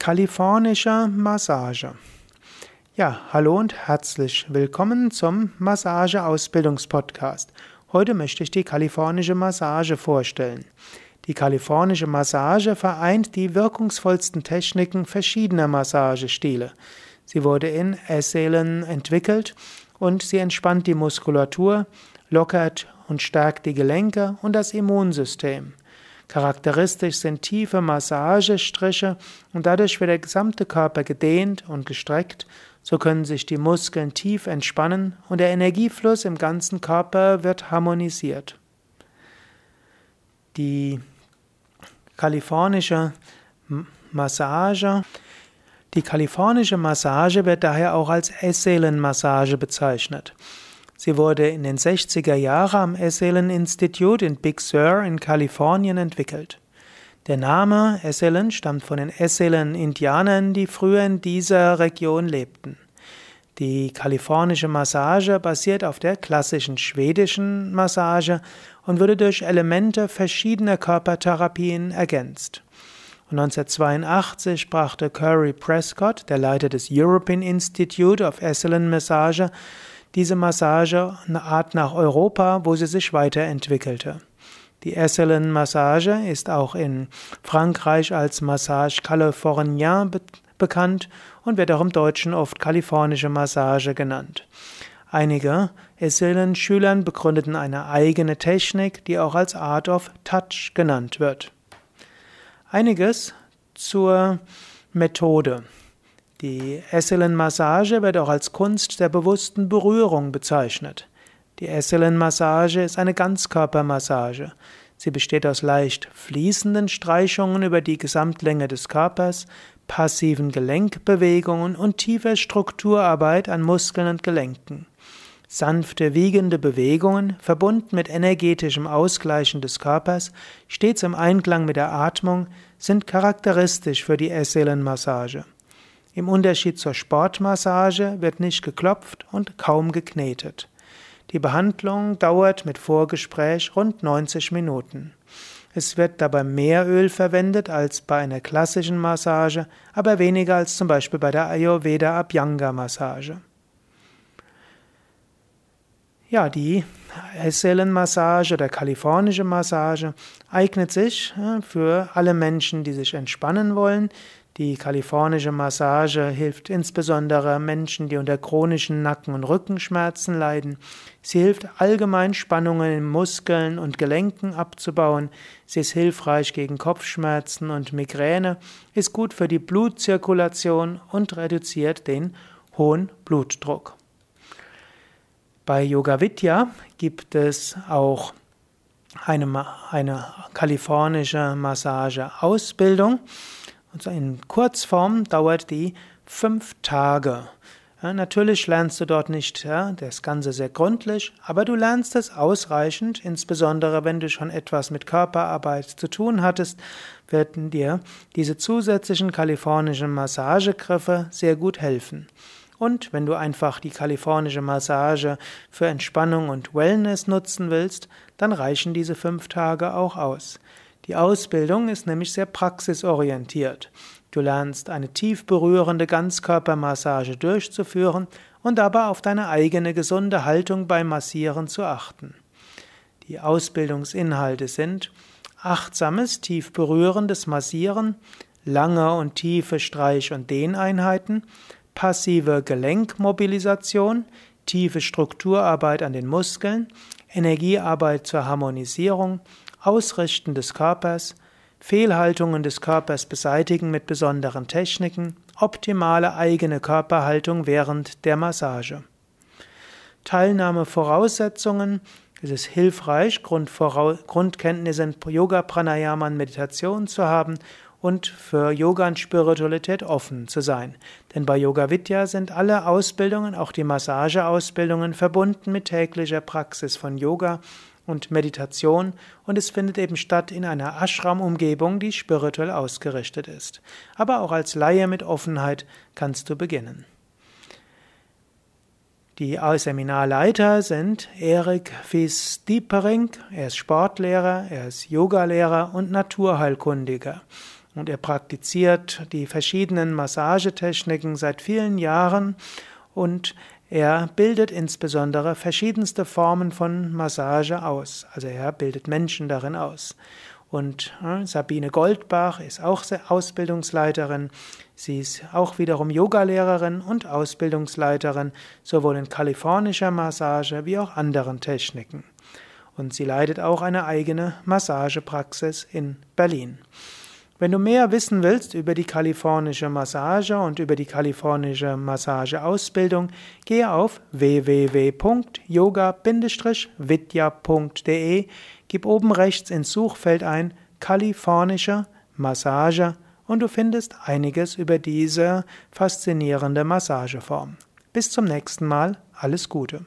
Kalifornische Massage. Ja, hallo und herzlich willkommen zum Massage-Ausbildungspodcast. Heute möchte ich die kalifornische Massage vorstellen. Die kalifornische Massage vereint die wirkungsvollsten Techniken verschiedener Massagestile. Sie wurde in Esselen entwickelt und sie entspannt die Muskulatur, lockert und stärkt die Gelenke und das Immunsystem. Charakteristisch sind tiefe Massagestriche und dadurch wird der gesamte Körper gedehnt und gestreckt. So können sich die Muskeln tief entspannen und der Energiefluss im ganzen Körper wird harmonisiert. Die kalifornische Massage die kalifornische Massage wird daher auch als Esselenmassage bezeichnet. Sie wurde in den 60er Jahren am Esselen Institute in Big Sur in Kalifornien entwickelt. Der Name Esselen stammt von den Esselen-Indianern, die früher in dieser Region lebten. Die kalifornische Massage basiert auf der klassischen schwedischen Massage und wurde durch Elemente verschiedener Körpertherapien ergänzt. 1982 brachte Curry Prescott, der Leiter des European Institute of Esselen Massage, diese Massage eine Art nach Europa, wo sie sich weiterentwickelte. Die Esselen-Massage ist auch in Frankreich als Massage Californien be bekannt und wird auch im Deutschen oft kalifornische Massage genannt. Einige Esselen-Schülern begründeten eine eigene Technik, die auch als Art of Touch genannt wird. Einiges zur Methode. Die Esselen-Massage wird auch als Kunst der bewussten Berührung bezeichnet. Die Esselen-Massage ist eine Ganzkörpermassage. Sie besteht aus leicht fließenden Streichungen über die Gesamtlänge des Körpers, passiven Gelenkbewegungen und tiefer Strukturarbeit an Muskeln und Gelenken. Sanfte wiegende Bewegungen, verbunden mit energetischem Ausgleichen des Körpers, stets im Einklang mit der Atmung, sind charakteristisch für die Esselen-Massage. Im Unterschied zur Sportmassage wird nicht geklopft und kaum geknetet. Die Behandlung dauert mit Vorgespräch rund 90 Minuten. Es wird dabei mehr Öl verwendet als bei einer klassischen Massage, aber weniger als zum Beispiel bei der Ayurveda Abhyanga Massage. Ja, die Esselenmassage oder kalifornische Massage eignet sich für alle Menschen, die sich entspannen wollen, die kalifornische Massage hilft insbesondere Menschen, die unter chronischen Nacken- und Rückenschmerzen leiden. Sie hilft allgemein Spannungen in Muskeln und Gelenken abzubauen. Sie ist hilfreich gegen Kopfschmerzen und Migräne, ist gut für die Blutzirkulation und reduziert den hohen Blutdruck. Bei Yoga Vidya gibt es auch eine, eine kalifornische Massageausbildung. Und in Kurzform dauert die fünf Tage. Ja, natürlich lernst du dort nicht ja, das Ganze sehr gründlich, aber du lernst es ausreichend, insbesondere wenn du schon etwas mit Körperarbeit zu tun hattest, werden dir diese zusätzlichen kalifornischen Massagegriffe sehr gut helfen. Und wenn du einfach die kalifornische Massage für Entspannung und Wellness nutzen willst, dann reichen diese fünf Tage auch aus. Die Ausbildung ist nämlich sehr praxisorientiert. Du lernst eine tief berührende Ganzkörpermassage durchzuführen und dabei auf deine eigene gesunde Haltung beim Massieren zu achten. Die Ausbildungsinhalte sind achtsames, tief berührendes Massieren, lange und tiefe Streich- und Dehneinheiten, passive Gelenkmobilisation, tiefe Strukturarbeit an den Muskeln, Energiearbeit zur Harmonisierung, Ausrichten des Körpers, Fehlhaltungen des Körpers beseitigen mit besonderen Techniken, optimale eigene Körperhaltung während der Massage. Teilnahmevoraussetzungen. Es ist hilfreich, Grundkenntnisse in Yoga, Pranayama und Meditation zu haben und für Yoga und Spiritualität offen zu sein. Denn bei Yoga Vidya sind alle Ausbildungen, auch die Massageausbildungen, verbunden mit täglicher Praxis von Yoga und Meditation und es findet eben statt in einer Ashram-Umgebung, die spirituell ausgerichtet ist. Aber auch als Laie mit Offenheit kannst du beginnen. Die Seminarleiter sind Erik Fies Diepering, er ist Sportlehrer, er ist Yogalehrer und Naturheilkundiger. Und er praktiziert die verschiedenen Massagetechniken seit vielen Jahren und er bildet insbesondere verschiedenste Formen von Massage aus. Also er bildet Menschen darin aus. Und äh, Sabine Goldbach ist auch Ausbildungsleiterin. Sie ist auch wiederum Yogalehrerin und Ausbildungsleiterin, sowohl in kalifornischer Massage wie auch anderen Techniken. Und sie leitet auch eine eigene Massagepraxis in Berlin. Wenn du mehr wissen willst über die kalifornische Massage und über die kalifornische Massageausbildung, gehe auf www.yoga-vidya.de, gib oben rechts ins Suchfeld ein kalifornische Massage und du findest einiges über diese faszinierende Massageform. Bis zum nächsten Mal, alles Gute.